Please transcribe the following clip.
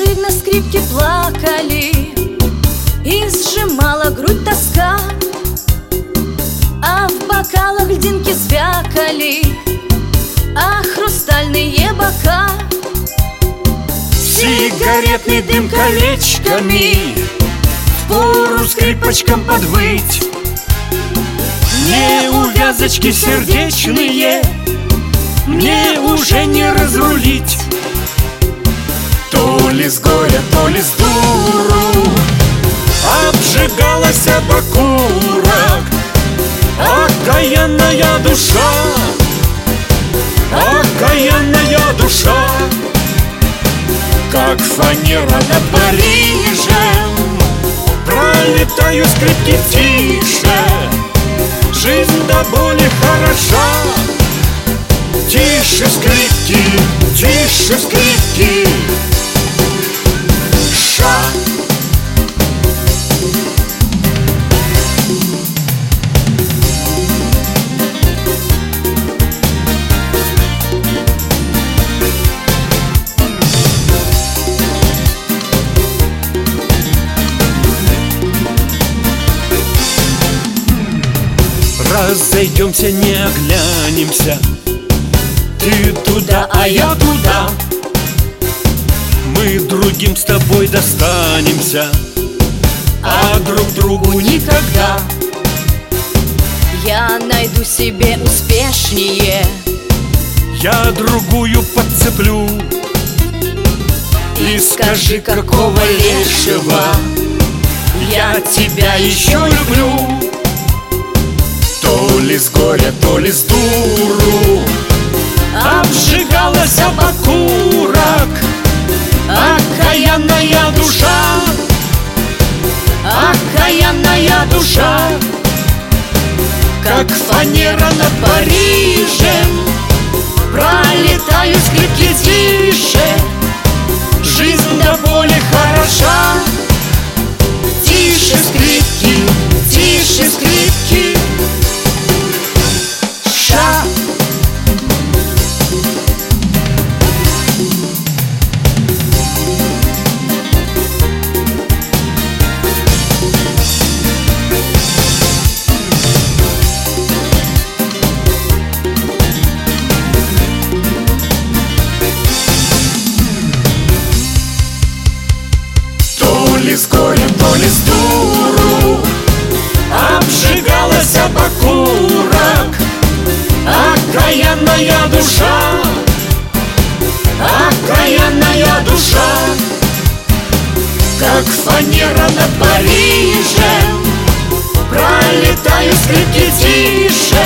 Так надрывно скрипки плакали И сжимала грудь тоска. А в бокалах льдинки звякали А хрустальные бока. Сигаретный дым колечками Впору скрипочкам подвыть. Не увязочки сердечные Мне уже не разрулить ли с горя, то ли с дуру. Обжигалась об окурок. Окаянная душа. Окаянная душа. Как фанера над Парижем Пролетаю скрипки тише. Жизнь до боли хороша. Тише скрипки, тише скрипки Разойдемся, не оглянемся. Ты туда, а я туда. Мы другим с тобой достанемся. А друг другу никогда. Я найду себе успешнее. Я другую подцеплю. И скажи, какого лешего. Я тебя еще люблю горя, то ли с дуру Обжигалась об окурок. Окаянная душа Окаянная душа Как фанера над Парижем Пролетаю скрипки тише То ли с горя, то ли с дуру Обжигалась об окурок. Окаянная душа Окаянная душа Как фанера над Парижем Пролетаю скрипки тише